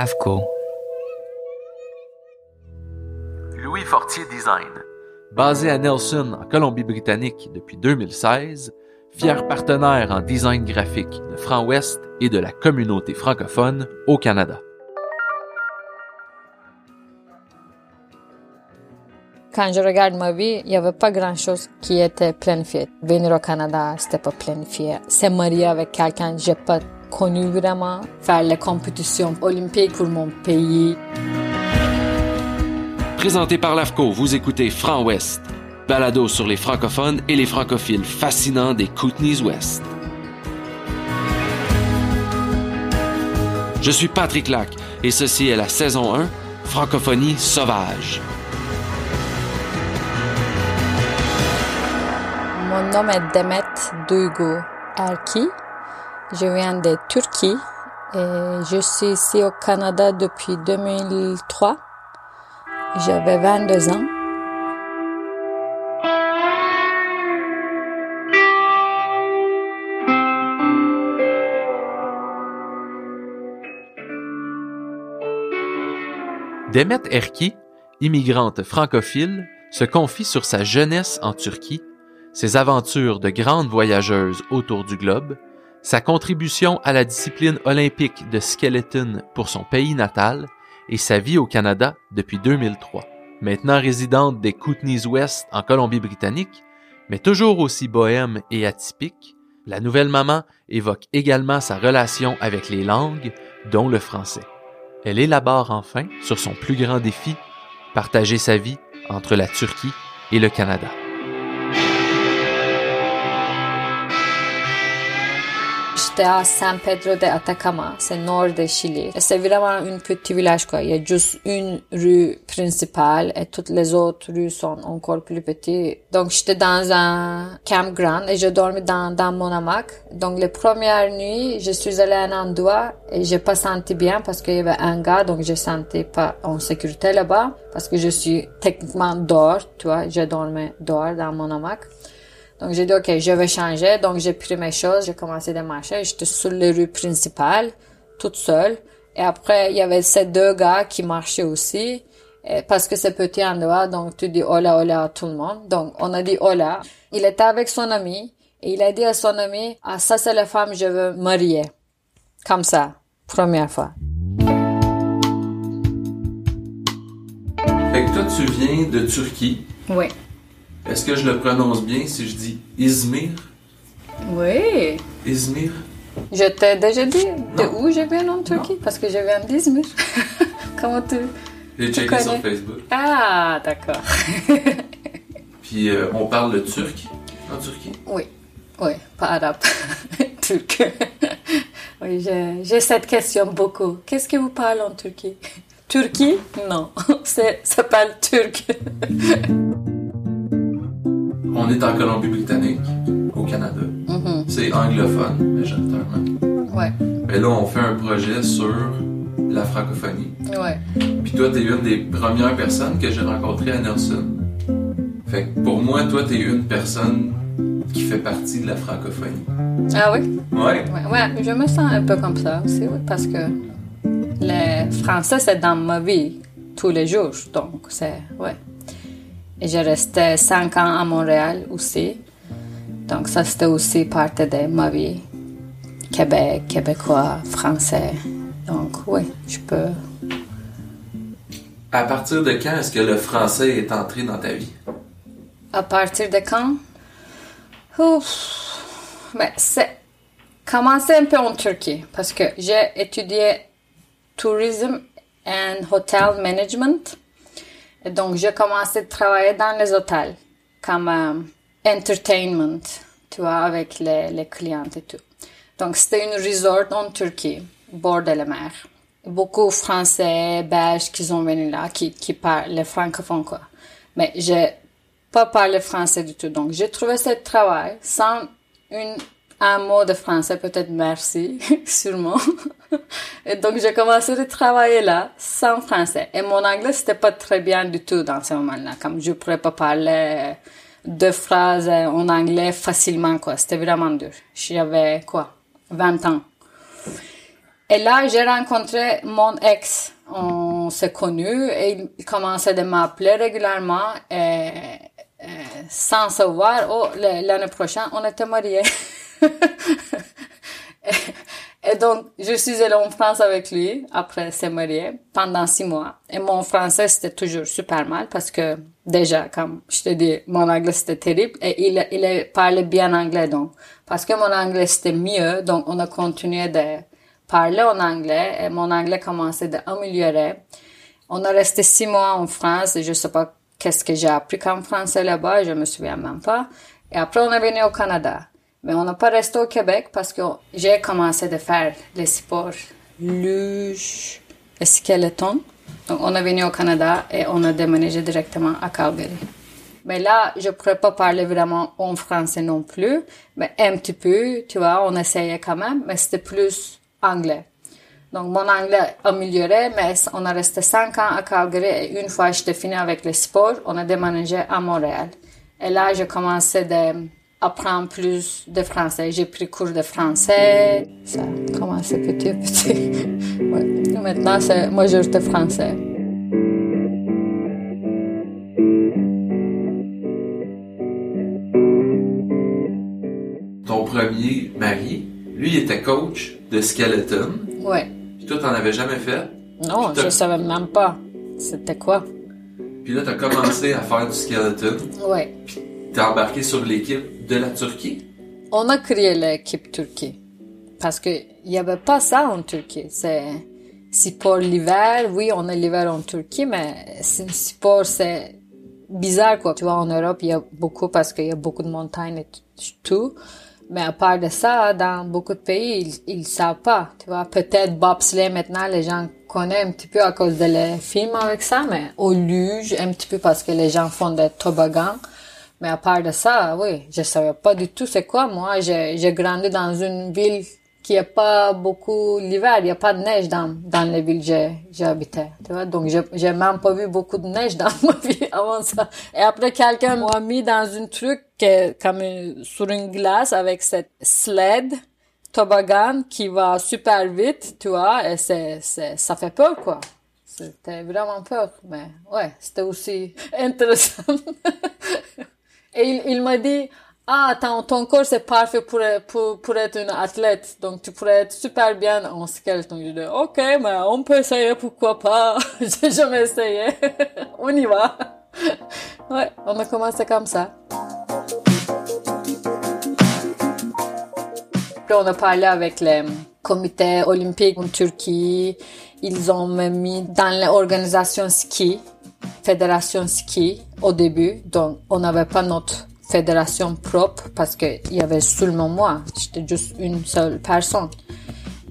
AFCO. Louis Fortier Design. Basé à Nelson, en Colombie-Britannique depuis 2016, fier partenaire en design graphique de Franc-Ouest et de la communauté francophone au Canada. Quand je regarde ma vie, il n'y avait pas grand-chose qui était planifié. Venir au Canada, c'était pas planifié. Se marier avec quelqu'un, j'ai pas connu vraiment. Faire les compétitions olympiques pour mon pays. Présenté par l'AFCO, vous écoutez Franc-Ouest, balado sur les francophones et les francophiles fascinants des Kootenays-Ouest. Je suis Patrick Lac et ceci est la saison 1, Francophonie sauvage. Mon nom est Demet Duygu Erki. Je viens de Turquie et je suis ici au Canada depuis 2003. J'avais 22 ans. Demet Erki, immigrante francophile, se confie sur sa jeunesse en Turquie, ses aventures de grande voyageuse autour du globe, sa contribution à la discipline olympique de skeleton pour son pays natal et sa vie au Canada depuis 2003. Maintenant résidente des Kootenays-Ouest en Colombie-Britannique, mais toujours aussi bohème et atypique, la nouvelle maman évoque également sa relation avec les langues, dont le français. Elle élabore enfin sur son plus grand défi, partager sa vie entre la Turquie et le Canada. À San Pedro de Atacama, c'est nord de Chili. Et C'est vraiment un petit village, quoi. Il y a juste une rue principale et toutes les autres rues sont encore plus petites. Donc, j'étais dans un campground et je dormais dans, dans mon hamac. Donc, les premières nuits, je suis allée à un endroit et j'ai pas senti bien parce qu'il y avait un gars, donc je sentais pas en sécurité là-bas parce que je suis techniquement dehors, tu vois. Je dormais dehors dans mon hamac. Donc j'ai dit ok, je vais changer. Donc j'ai pris mes choses, j'ai commencé à marcher. J'étais sur les rues principales, toute seule. Et après il y avait ces deux gars qui marchaient aussi, et parce que c'est petit endroit. Donc tu dis hola hola à tout le monde. Donc on a dit hola. Il était avec son ami et il a dit à son ami ah ça c'est la femme je veux marier, comme ça, première fois. Fait que toi, tu viens de Turquie. Oui. Est-ce que je le prononce bien si je dis Izmir? Oui. Izmir? Je t'ai déjà dit de Non. où je viens en Turquie? Parce que je viens d'Izmir. Comment tu J'ai checké sur Facebook. Ah, d'accord. Puis euh, on parle le turc en Turquie? oui, oui, pas arabe, turc. oui, j'ai cette question beaucoup. Qu'est-ce que vous parlez en Turquie? Turquie? Non, ça parle turc. On est en Colombie-Britannique, au Canada. Mhm, C'est anglophone, majoritairement. Ouais, Mais là, on fait un projet sur la francophonie. ouais. Puis toi, t'es une des premières personnes que j'ai rencontrées à Nelson. Fait que pour moi, toi, t'es une personne qui fait partie de la francophonie. Ah oui? Ouais. ouais, ouais, je me sens un peu comme ça aussi, oui, parce que le français, c'est dans ma vie tous les jours. Donc, c'est. Ouais. Et j'ai resté cinq ans à Montréal aussi. Donc, ça, c'était aussi partie de ma vie. Québec, québécois, français. Donc, oui, je peux. À partir de quand est-ce que le français est entré dans ta vie? À partir de quand? Ouf. Mais c'est commencé un peu en Turquie parce que j'ai étudié tourism and hotel management. Donc, j'ai commencé à travailler dans les hôtels comme euh, entertainment, tu vois, avec les, les clients et tout. Donc, c'était une resort en Turquie, bord de la mer. Beaucoup Français, Belges qui sont venus là, qui, qui parlent le francophone, quoi. Mais j'ai pas parlé français du tout. Donc, j'ai trouvé ce travail sans une, un mot de français, peut-être merci, sûrement. Et donc, j'ai commencé à travailler là, sans français. Et mon anglais, c'était pas très bien du tout dans ce moment-là. Comme je pourrais pas parler deux phrases en anglais facilement, quoi. C'était vraiment dur. J'avais, quoi, 20 ans. Et là, j'ai rencontré mon ex. On s'est connus et il commençait de m'appeler régulièrement et, sans savoir, oh, l'année prochaine, on était mariés. Et donc, je suis allée en France avec lui après s'est marié pendant six mois. Et mon français, c'était toujours super mal parce que déjà, comme je te dis, mon anglais, c'était terrible et il, il parlait bien anglais donc. Parce que mon anglais, c'était mieux, donc on a continué de parler en anglais et mon anglais commençait à améliorer. On a resté six mois en France et je sais pas qu'est-ce que j'ai appris comme français là-bas, je me souviens même pas. Et après, on est venu au Canada. Mais on n'a pas resté au Québec parce que j'ai commencé de faire les sports luge et skeleton. Donc, on est venu au Canada et on a déménagé directement à Calgary. Mais là, je pourrais pas parler vraiment en français non plus, mais un petit peu, tu vois, on essayait quand même, mais c'était plus anglais. Donc, mon anglais a amélioré, mais on a resté cinq ans à Calgary et une fois j'étais fini avec les sports, on a déménagé à Montréal. Et là, j'ai commencé de apprendre plus de français. J'ai pris cours de français. Ça a commencé petit à petit? ouais. Maintenant, c'est majorité français. Ton premier mari, lui, il était coach de skeleton. Ouais. Puis toi, t'en avais jamais fait? Non, je savais même pas. C'était quoi? Puis là, t'as commencé à faire du skeleton. Ouais. T'es embarqué sur l'équipe de la Turquie? On a créé l'équipe Turquie. Parce que il y avait pas ça en Turquie. C'est, si pour l'hiver, oui, on a l'hiver en Turquie, mais si pour c'est bizarre, quoi. Tu vois, en Europe, il y a beaucoup parce qu'il y a beaucoup de montagnes et tout. Mais à part de ça, dans beaucoup de pays, ils, ils savent pas. Tu vois, peut-être bobsleigh maintenant, les gens connaissent un petit peu à cause de les films avec ça, mais au luge, un petit peu parce que les gens font des toboggans. Mais à part de ça, oui, je savais pas du tout c'est quoi. Moi, j'ai grandi dans une ville qui a pas beaucoup l'hiver, il y a pas de neige dans dans les villes que j'habitais, tu vois. Donc j'ai même pas vu beaucoup de neige dans ma vie avant ça. Et après quelqu'un m'a mis dans un truc comme sur une glace avec cette sled toboggan qui va super vite, tu vois, et c'est ça fait peur quoi. C'était vraiment peur, mais ouais, c'était aussi intéressant. Et il, m'a dit, ah, ton, ton corps c'est parfait pour, pour, pour être une athlète, donc tu pourrais être super bien en skeleton. Je dis, ok, mais on peut essayer, pourquoi pas. J'ai jamais essayé. on y va. ouais, on a commencé comme ça. Puis on a parlé avec le comité olympique en Turquie. Ils ont mis dans l'organisation ski fédération ski au début, donc on n'avait pas notre fédération propre parce qu'il y avait seulement moi, j'étais juste une seule personne.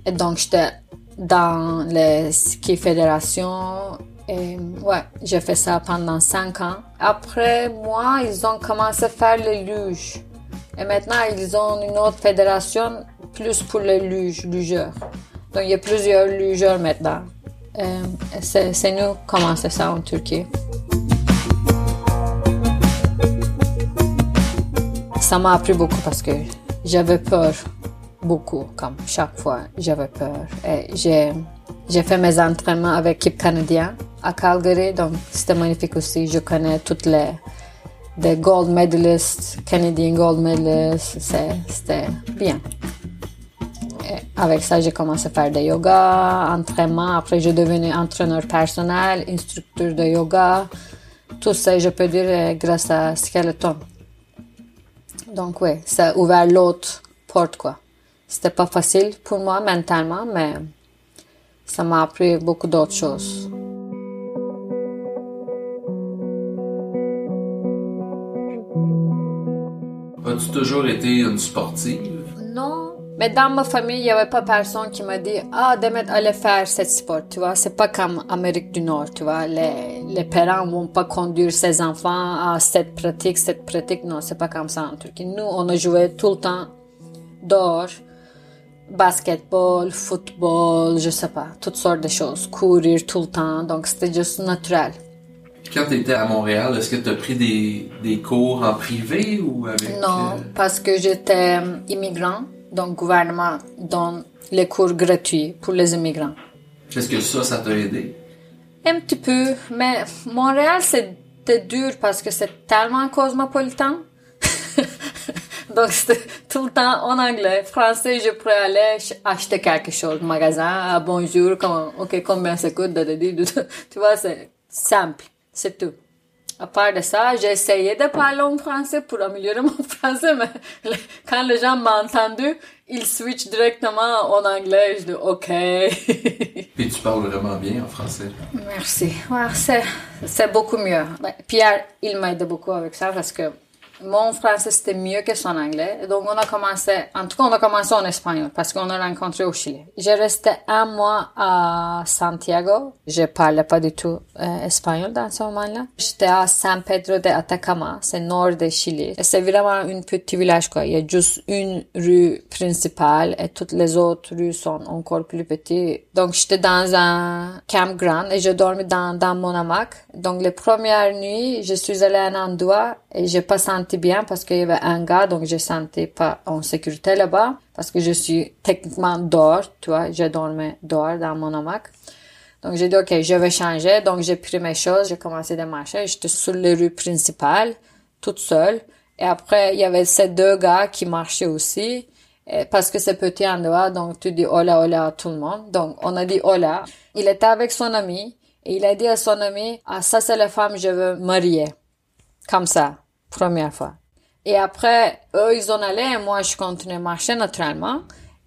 Et donc j'étais dans les ski fédération et ouais, j'ai fait ça pendant cinq ans. Après moi, ils ont commencé à faire les luges. Et maintenant, ils ont une autre fédération plus pour les luges, lugeurs. Donc il y a plusieurs lugeurs maintenant. Euh, c'est nous commencer ça en Turquie? Ça m'a appris beaucoup parce que j'avais peur beaucoup, comme chaque fois, j'avais peur. J'ai, fait mes entraînements avec l'équipe canadienne à Calgary, donc c'était magnifique aussi. Je connais toutes les des gold medalists, Canadian gold medalists, c'était bien avec ça, j'ai commencé à faire du yoga, entraînement. Après, j'ai devenu entraîneur personnel, instructeur de yoga. Tout ça, je peux dire, grâce à Skeleton. Donc, oui, ça a ouvert l'autre porte, quoi. C'était pas facile pour moi mentalement, mais ça m'a appris beaucoup d'autres choses. As-tu toujours été une sportive? Mais dans ma famille, il n'y avait pas personne qui m'a dit Ah, Demet, allez faire cette sport. Tu vois, c'est pas comme Amérique du Nord. Tu vois, les, les parents vont pas conduire ses enfants à cette pratique, cette pratique. Non, c'est pas comme ça en Turquie. Nous, on a joué tout le temps dehors. Basketball, football, je sais pas, toutes sortes de choses. Courir tout le temps. Donc, c'était juste naturel. Quand tu étais à Montréal, est-ce que tu as pris des, des, cours en privé ou avec... Non, euh, parce que j'étais immigrant Donc, le gouvernement donne les cours gratuits pour les immigrants. Est-ce que ça, ça t'a aidé? Un petit peu, mais Montréal, c'était dur parce que c'est tellement cosmopolitain. Donc, c'était tout le temps en anglais. Français, je pourrais aller acheter quelque chose au magasin. Ah, bonjour, comment, ok, combien ça coûte? Tu vois, c'est simple. C'est tout. À part de ça, j'ai essayé de parler en français pour améliorer mon français, mais quand les gens m'ont entendu, ils switchent directement en anglais. Je dis OK. Et tu parles vraiment bien en français. Merci. Ouais, c'est, beaucoup mieux. Ben, Pierre, il m'aide beaucoup avec ça parce que mon français c'était mieux que son anglais. Donc on a commencé, en tout cas on a commencé en espagnol parce qu'on a rencontré au Chili. J'ai resté un mois à Santiago. Je parlais pas du tout euh, espagnol dans ce moment-là. J'étais à San Pedro de Atacama, c'est nord de Chili. C'est vraiment un petit village quoi. Il y a juste une rue principale et toutes les autres rues sont encore plus petites. Donc j'étais dans un campground et je dormais dans, dans mon hamac. Donc les premières nuits, je suis allée à un endroit et j'ai pas senti bien parce qu'il y avait un gars, donc je sentais pas en sécurité là-bas parce que je suis techniquement dehors, tu vois, je dormais dehors dans mon hamac. Donc j'ai dit ok, je vais changer, donc j'ai pris mes choses, j'ai commencé à marcher, j'étais sur les rues principales, toute seule. Et après, il y avait ces deux gars qui marchaient aussi, parce que c'est petit endroit, donc tu dis hola hola à tout le monde. Donc on a dit hola. Il était avec son ami et il a dit à son ami, ah ça c'est la femme je veux marier. Comme ça première fois. Et après, eux, ils en allaient et moi, je continuais à marcher naturellement.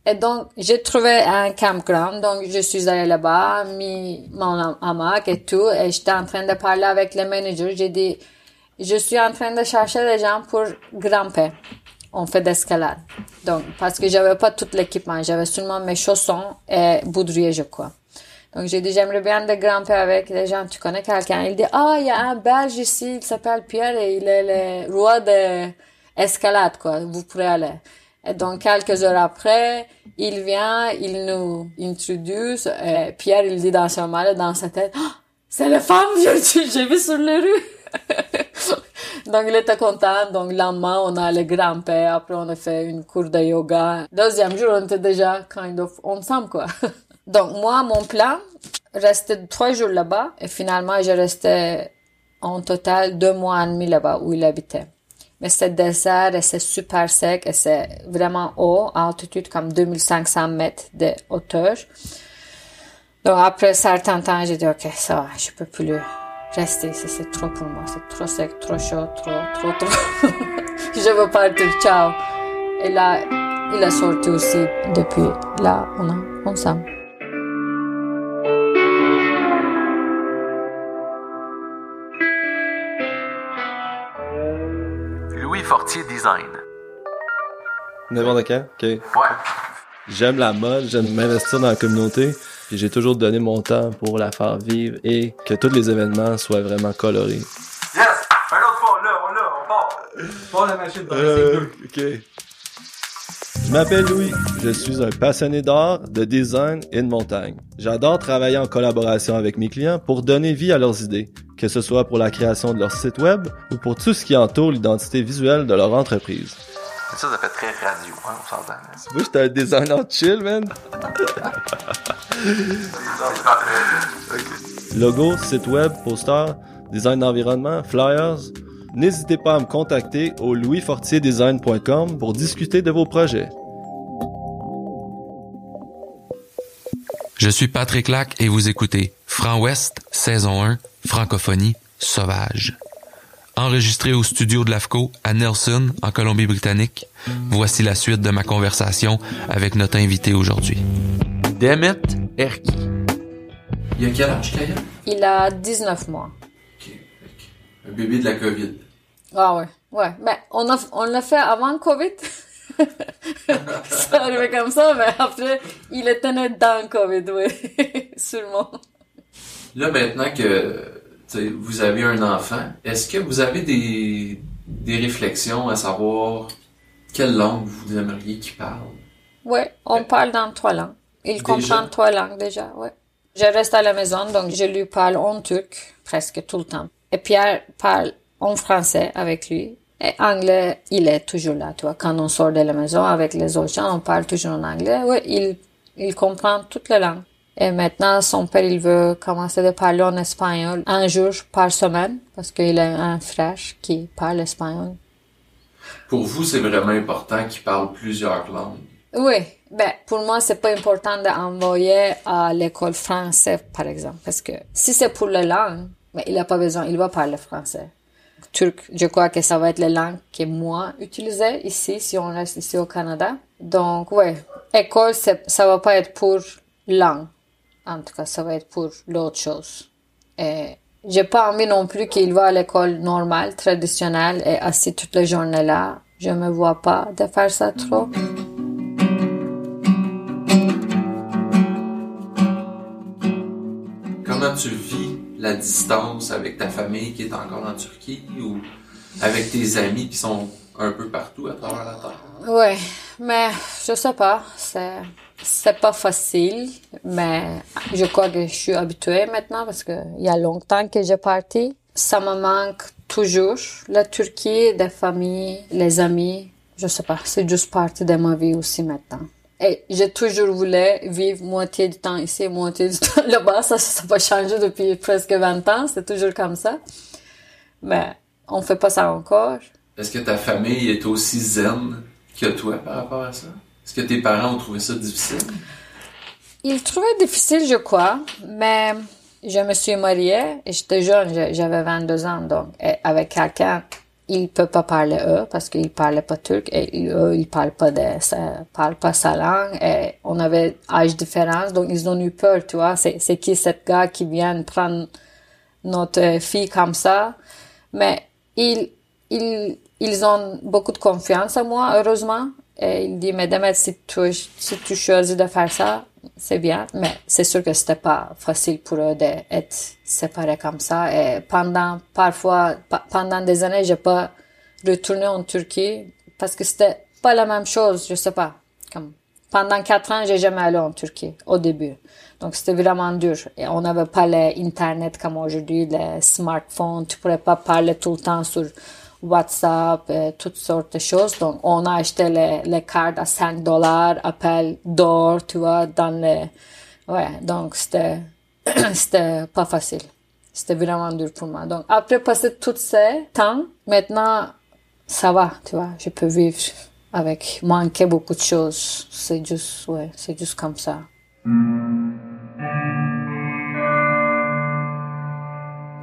Et donc, j'ai trouvé un campground. Donc, je suis allée là-bas, mis mon hamac et tout. Et j'étais en train de parler avec les managers. J'ai dit, je suis en train de chercher des gens pour grimper. On fait d'escalade. Donc, parce que j'avais pas tout l'équipement. J'avais seulement mes chaussons et boudrier, je crois. Donc, j'ai dit, j'aimerais bien de grimper avec des gens. Tu connais quelqu'un? Il dit, ah, il y a un Belge ici, il s'appelle Pierre et il est le roi de escalade, quoi. Vous pourrez aller. Et donc, quelques heures après, il vient, il nous introduit. Et Pierre, il dit dans son mal, dans sa tête, ah, c'est la femme que j'ai vu sur les rues. donc, il était content. Donc, lendemain, on a allé grimper. Après, on a fait une cour de yoga. Deuxième jour, on était déjà kind of ensemble, quoi. Donc, moi, mon plan, rester trois jours là-bas. Et finalement, j'ai resté en total deux mois et demi là-bas où il habitait. Mais c'est désert et c'est super sec et c'est vraiment haut, à altitude comme 2500 mètres de hauteur. Donc après certain temps, j'ai dit, OK, ça va, je peux plus rester ici, c'est trop pour moi, c'est trop sec, trop chaud, trop, trop, trop. je veux partir, ciao. Et là, il a sorti aussi depuis là, on est ensemble. Design. N'importe quand? OK. Ouais. J'aime la mode, j'aime m'investir dans la communauté, j'ai toujours donné mon temps pour la faire vivre et que tous les événements soient vraiment colorés. Yes! Un autre fois, là, on l'a, on part. Part la machine dans euh, OK. Je m'appelle Louis, je suis un passionné d'art, de design et de montagne. J'adore travailler en collaboration avec mes clients pour donner vie à leurs idées que ce soit pour la création de leur site web ou pour tout ce qui entoure l'identité visuelle de leur entreprise. Ça, ça fait très radio, hein, on s'entend. Tu vois, j'étais un designer chill, man. Logo, site web, poster, design d'environnement, flyers. N'hésitez pas à me contacter au louisfortierdesign.com pour discuter de vos projets. Je suis Patrick Lac et vous écoutez Franc Ouest, saison 1, Francophonie sauvage. Enregistré au studio de l'AFCO à Nelson, en Colombie-Britannique, voici la suite de ma conversation avec notre invité aujourd'hui. Demet Erki. Il a quel âge, Kaya? Il a 19 mois. OK. Un bébé de la COVID. Ah ouais, ouais. Ben, on a, on l'a fait avant le COVID. ça arrivait comme ça, mais après, il était né dans le COVID, oui. Sûrement. Là, maintenant que vous avez un enfant, est-ce que vous avez des, des réflexions à savoir quelle langue vous aimeriez qu'il parle? Oui, on parle dans trois langues. Il comprend trois langues déjà, oui. Je reste à la maison, donc je lui parle en turc presque tout le temps. Et Pierre parle en français avec lui. Et anglais, il est toujours là, tu vois. Quand on sort de la maison avec les autres gens, on parle toujours en anglais. Oui, il, il comprend toutes les langues. Et maintenant, son père, il veut commencer à parler en espagnol un jour par semaine parce qu'il a un frère qui parle espagnol. Pour vous, c'est vraiment important qu'il parle plusieurs langues. Oui, ben pour moi c'est pas important d'envoyer à l'école française par exemple parce que si c'est pour la langue, ben, il a pas besoin, il va parler français. Turc, je crois que ça va être la langue que moi utiliser ici si on reste ici au Canada. Donc ouais, école ça va pas être pour langue. En tout cas, ça va être pour l'autre chose. Et j'ai pas envie non plus qu'il va à l'école normale, traditionnelle et assis toute la journée là. Je me vois pas de faire ça trop. Comment tu vis la distance avec ta famille qui est encore en Turquie ou avec tes amis qui sont un peu partout à travers la terre? Oui, mais je sais pas. C'est c'est pas facile, mais je crois que je suis habituée maintenant parce que il y a longtemps que j'ai parti. Ça me manque toujours. La Turquie, des familles, les amis, je sais pas, c'est juste partie de ma vie aussi maintenant. Et j'ai toujours voulu vivre moitié du temps ici, moitié du temps là-bas. Ça, ça n'a pas changé depuis presque 20 ans. C'est toujours comme ça. Mais on fait pas ça encore. Est-ce que ta famille est aussi zen que toi par rapport à ça? Est-ce que tes parents ont trouvé ça difficile? Ils trouvaient difficile, je crois, mais je me suis mariée et j'étais jeune, j'avais 22 ans, donc avec quelqu'un, ils peuvent pas parler eux parce qu'ils parlaient pas turc et eux, ils parlent pas de, parlent pas sa langue et on avait âge différence, donc ils ont eu peur, tu vois, c'est, c'est qui cette gars qui vient prendre notre fille comme ça, mais ils, ils, ils ont beaucoup de confiance en moi, heureusement, et il dit, mais si tu, si tu choisis de faire ça, c'est bien. Mais c'est sûr que c'était pas facile pour eux d'être séparés comme ça. Et pendant, parfois, pendant des années, j'ai pas retourné en Turquie parce que c'était pas la même chose, je sais pas. Comme, pendant quatre ans, j'ai jamais allé en Turquie, au début. Donc, c'était vraiment dur. Et on n'avait pas l'internet comme aujourd'hui, les smartphones. Tu pourrais pas parler tout le temps sur WhatsApp, et toutes sortes de choses. Donc, on a acheté les, les cartes à 5 dollars, appel d'or, tu vois, dans les... Ouais, donc c'était, c'était pas facile. C'était vraiment dur pour moi. Donc, après passer tout ce temps, maintenant, ça va, tu vois, je peux vivre avec manquer beaucoup de choses. C'est juste, ouais, c'est juste comme ça.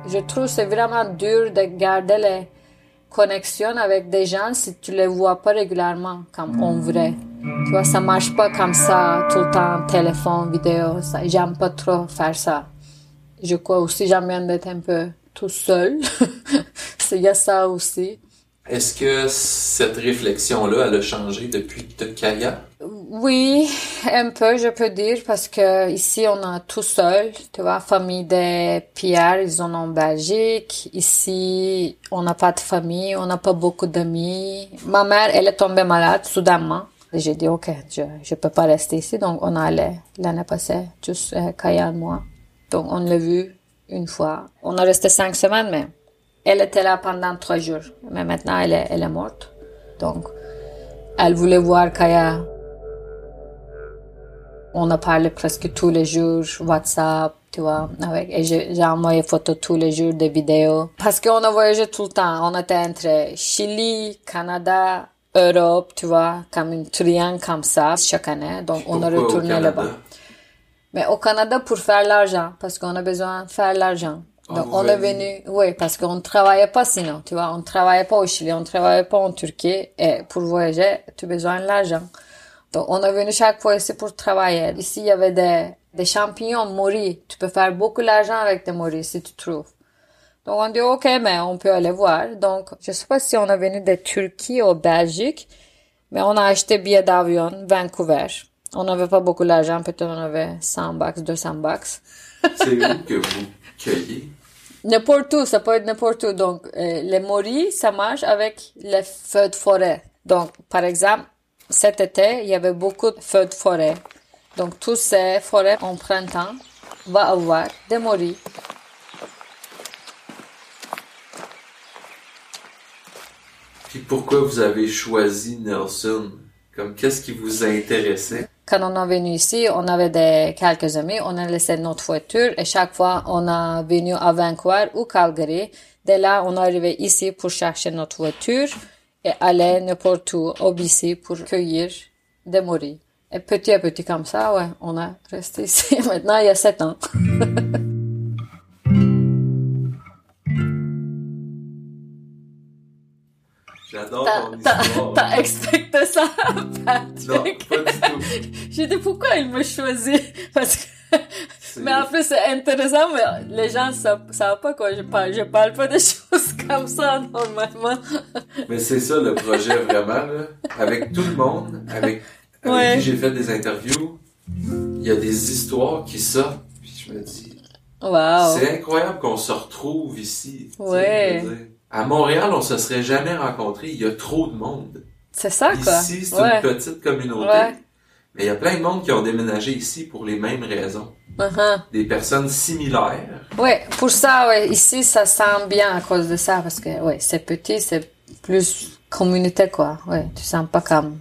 Je trouve c'est vraiment dur de garder les, connexion avec des gens si tu les vois pas régulièrement comme en vrai. Tu vois, ça marche pas comme ça tout le temps, téléphone, vidéo. Ça, j'aime pas trop faire ça. Je crois aussi j'aime bien d'être un peu tout seul. Il y a ça aussi. Est-ce que cette réflexion-là, elle a changé depuis que tu Kaya? Oui, un peu, je peux dire, parce que ici, on a tout seul, tu vois, famille de Pierre, ils sont en Belgique. Ici, on n'a pas de famille, on n'a pas beaucoup d'amis. Ma mère, elle est tombée malade, soudainement. J'ai dit, OK, je, je peux pas rester ici. Donc, on allait l'année passée, juste euh, Kaya et moi. Donc, on l'a vu une fois. On a resté cinq semaines, mais elle était là pendant trois jours, mais maintenant elle est, elle est morte. Donc, elle voulait voir Kaya. On a parlé presque tous les jours, WhatsApp, tu vois, avec, et j'ai envoyé photos tous les jours, des vidéos. Parce qu'on a voyagé tout le temps. On était entre Chili, Canada, Europe, tu vois, comme une triangle comme ça, chaque année. Donc, on a retourné là-bas. Mais au Canada pour faire l'argent, parce qu'on a besoin de faire l'argent. Ah, Donc, on est venu, oui, parce qu'on ne travaillait pas sinon, tu vois, on ne travaillait pas au Chili, on ne travaillait pas en Turquie, et pour voyager, tu as besoin de l'argent. Donc, on est venu chaque fois ici pour travailler. Ici, il y avait des, des champignons moris. Tu peux faire beaucoup d'argent avec des moris si tu trouves. Donc, on dit, OK, mais on peut aller voir. Donc, je sais pas si on est venu de Turquie ou Belgique, mais on a acheté billet d'avion, Vancouver. On n'avait pas beaucoup d'argent, peut-être on avait 100 bucks, 200 bucks. C'est où que vous cueillez? N'importe où, ça peut être n'importe où. Donc, euh, les moris, ça marche avec les feux de forêt. Donc, par exemple, cet été, il y avait beaucoup de feux de forêt. Donc, toutes ces forêts en printemps vont avoir des moris. Puis Puis pourquoi vous avez choisi Nelson? Comme qu'est-ce qui vous intéressait? Quand on est venu ici, on avait des, quelques amis, on a laissé notre voiture et chaque fois on est venu à Vancouver ou Calgary. Dès là, on est arrivé ici pour chercher notre voiture et aller n'importe où au BC pour cueillir des morilles. Et petit à petit comme ça, ouais, on a resté ici. Maintenant, il y a sept ans. J'adore ton histoire. t'as expecté ça, Non, Patrick? pas du tout. J'ai dit pourquoi il me choisit? Parce que mais en plus c'est intéressant mais les gens savent, savent pas quoi je parle je parle pas de choses comme ça normalement Mais c'est ça le projet vraiment, là. Avec tout le monde, avec, avec Ouais. qui j'ai fait des interviews, il y a des histoires qui sortent. Puis je me dis, wow c'est incroyable qu'on se retrouve ici. Ouais. À Montréal, on se serait jamais rencontrés. Il y a trop de monde. c'est ça quoi Ici, c'est ouais une petite communauté. Ouais. Mais il y a plein de monde qui ont déménagé ici pour les mêmes raisons. Uh-huh. Des personnes similaires. ouais pour ça ouais ici ça sent bien à cause de ça parce que ouais c'est petit c'est plus communauté quoi ouais tu sens pas comme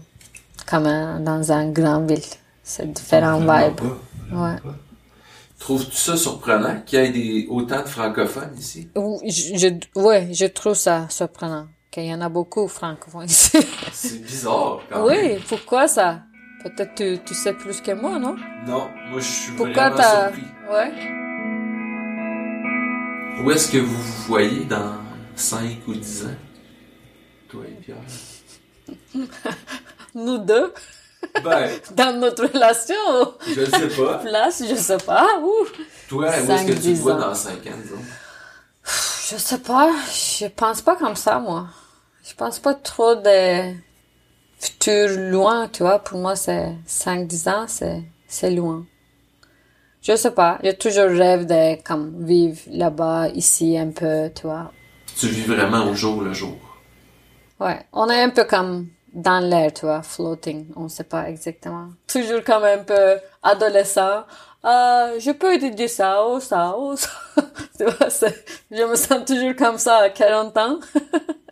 comme un- dans un grand ville c'est différent vibe pas. ouais Trouves-tu ça surprenant qu'il y ait des, autant de francophones ici? Ou- je, je- ouais je trouve ça surprenant qu'il y en a beaucoup francophones ici C'est bizarre quand même. Oui, pourquoi ça? Peut-être tu, tu sais plus que moi, non? Non, moi je suis Pourquoi vraiment surpris. Ouais. Où est-ce que vous vous voyez dans 5 ou 10 ans? Toi et Pierre. Nous deux, Ben, dans notre relation, je ne sais pas. place, je sais pas, ouh. Toi, où est-ce que tu te vois ans. dans 5 ans, disons? Je sais pas, je pense pas comme ça, moi. Je pense pas trop de futur loin, tu vois. Pour moi, c'est 5-10 ans, c'est, c'est loin. Je sais pas, j'ai toujours rêve de, comme, vivre là-bas, ici, un peu, tu vois. Tu vis vraiment au jour le jour. Ouais, on est un peu comme dans l'air, tu vois, floating, on sait pas exactement. Toujours comme un peu adolescent. Euh, je peux étudier ça, ou ça, ou ça. tu vois, je me sens toujours comme ça à 40 ans.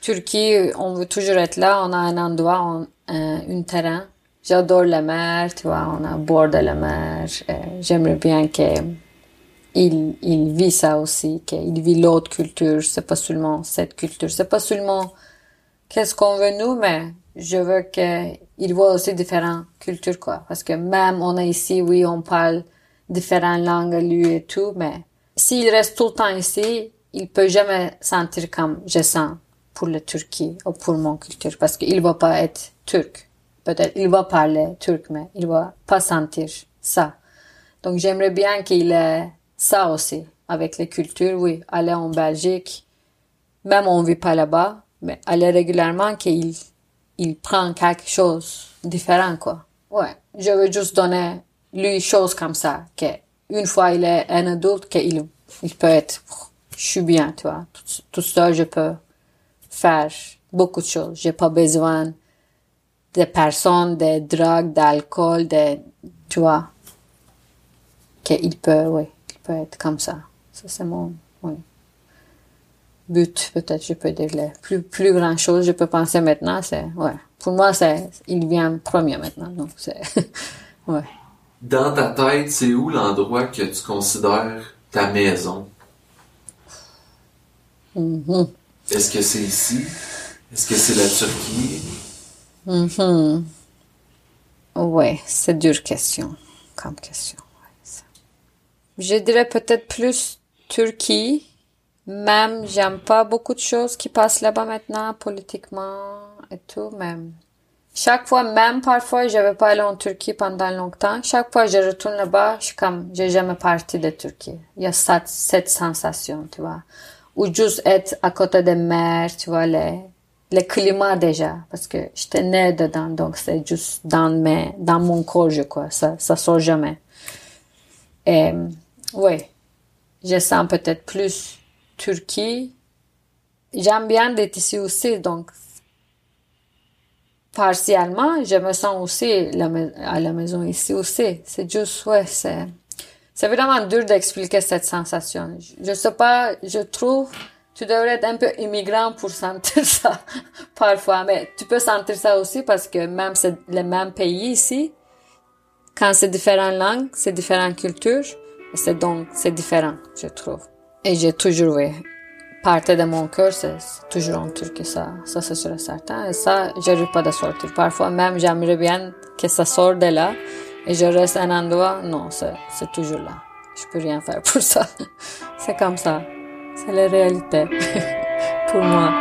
Turquie, on veut toujours être là, on a un endroit, on, un, un terrain. J'adore la mer, tu vois, on a bord de la mer. Euh, J'aimerais bien que il, il vit ça aussi, qu'il vit l'autre culture, c'est pas seulement cette culture, c'est pas seulement qu'est-ce qu'on veut nous, mais je veux qu'il voit aussi différentes cultures, quoi. Parce que même on est ici, oui, on parle différentes langues, lui et tout, mais s'il reste tout le temps ici, il peut jamais sentir comme je sens pour la Turquie ou pour mon culture, parce qu'il va pas être turc. Peut-être il va parler turc, mais il va pas sentir ça. Donc j'aimerais bien qu'il ait ça aussi avec les cultures. Oui, aller en Belgique, même on vit pas là-bas, mais aller régulièrement qu'il il prend quelque chose différent quoi. Ouais, je veux juste donner lui chose comme ça que une fois il est un adulte qu'il il peut être je suis bien, tu vois. Tout, tout ça je peux faire beaucoup de choses. J'ai pas besoin de personnes, de drogues, d'alcool, de tu vois qu'il peut, oui, qu'il peut être comme ça. Ça, c'est mon oui. but, peut-être, je peux dire. Le plus, plus grand chose, je peux penser maintenant, c'est, ouais. Pour moi, c'est, il vient premier maintenant, donc c'est, ouais. Dans ta tête, c'est où l'endroit que tu considères ta maison? Mhm. Est-ce que c'est ici? Est-ce que c'est la Turquie? Mhm. Ouais, c'est dure question, comme question. Je dirais peut-être plus Turquie. Même, j'aime pas beaucoup de choses qui passent là-bas maintenant, politiquement et tout, même. Chaque fois, même parfois, je vais pas aller en Turquie pendant longtemps. Chaque fois, je retourne là-bas, je suis comme, j'ai jamais parti de Turquie. Il y a cette, cette sensation, tu vois. Ou juste être à côté des mers, tu vois, les, le climat déjà, parce que j'étais née dedans, donc c'est juste dans mes, dans mon corps, je crois, ça, ça sort jamais. Et, oui, je sens peut-être plus Turquie. J'aime bien d'être ici aussi, donc, partiellement, je me sens aussi à la maison ici aussi. C'est juste, ouais, c'est, c'est vraiment dur d'expliquer cette sensation. Je, sais pas, je trouve tu devrais être un peu immigrant pour sentir ça parfois. Mais tu peux sentir ça aussi parce que même c'est le même pays ici, quand c'est différentes langues, c'est différentes cultures, c'est donc c'est différent, je trouve. Et j'ai toujours vu partie de mon cœur, c'est toujours en Turquie, ça, ça c'est sûr et certain. Et ça, j'arrive pas de sortir. Parfois même, j'aimerais bien que ça sorte de là. Et je reste à un endroit, non, c'est toujours là. Je peux rien faire pour ça. c'est comme ça. C'est la réalité pour moi.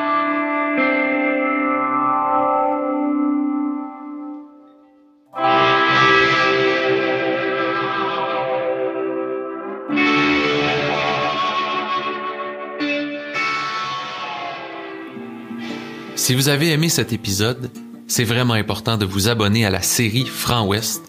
Si vous avez aimé cet épisode, c'est vraiment important de vous abonner à la série Franc Ouest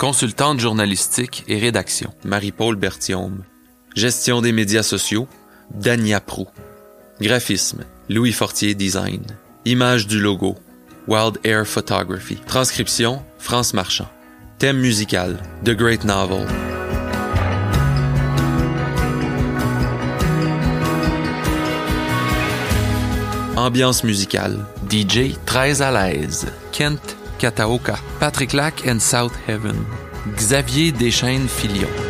Consultante journalistique et rédaction, Marie-Paul Berthiaume. Gestion des médias sociaux, Dania Prou. Graphisme, Louis Fortier Design. Image du logo, Wild Air Photography. Transcription, France Marchand. Thème musical, The Great Novel. Ambiance musicale, DJ très à l'aise, Kent Kataoka, Patrick Lac and South Heaven, Xavier Deschaines Filion.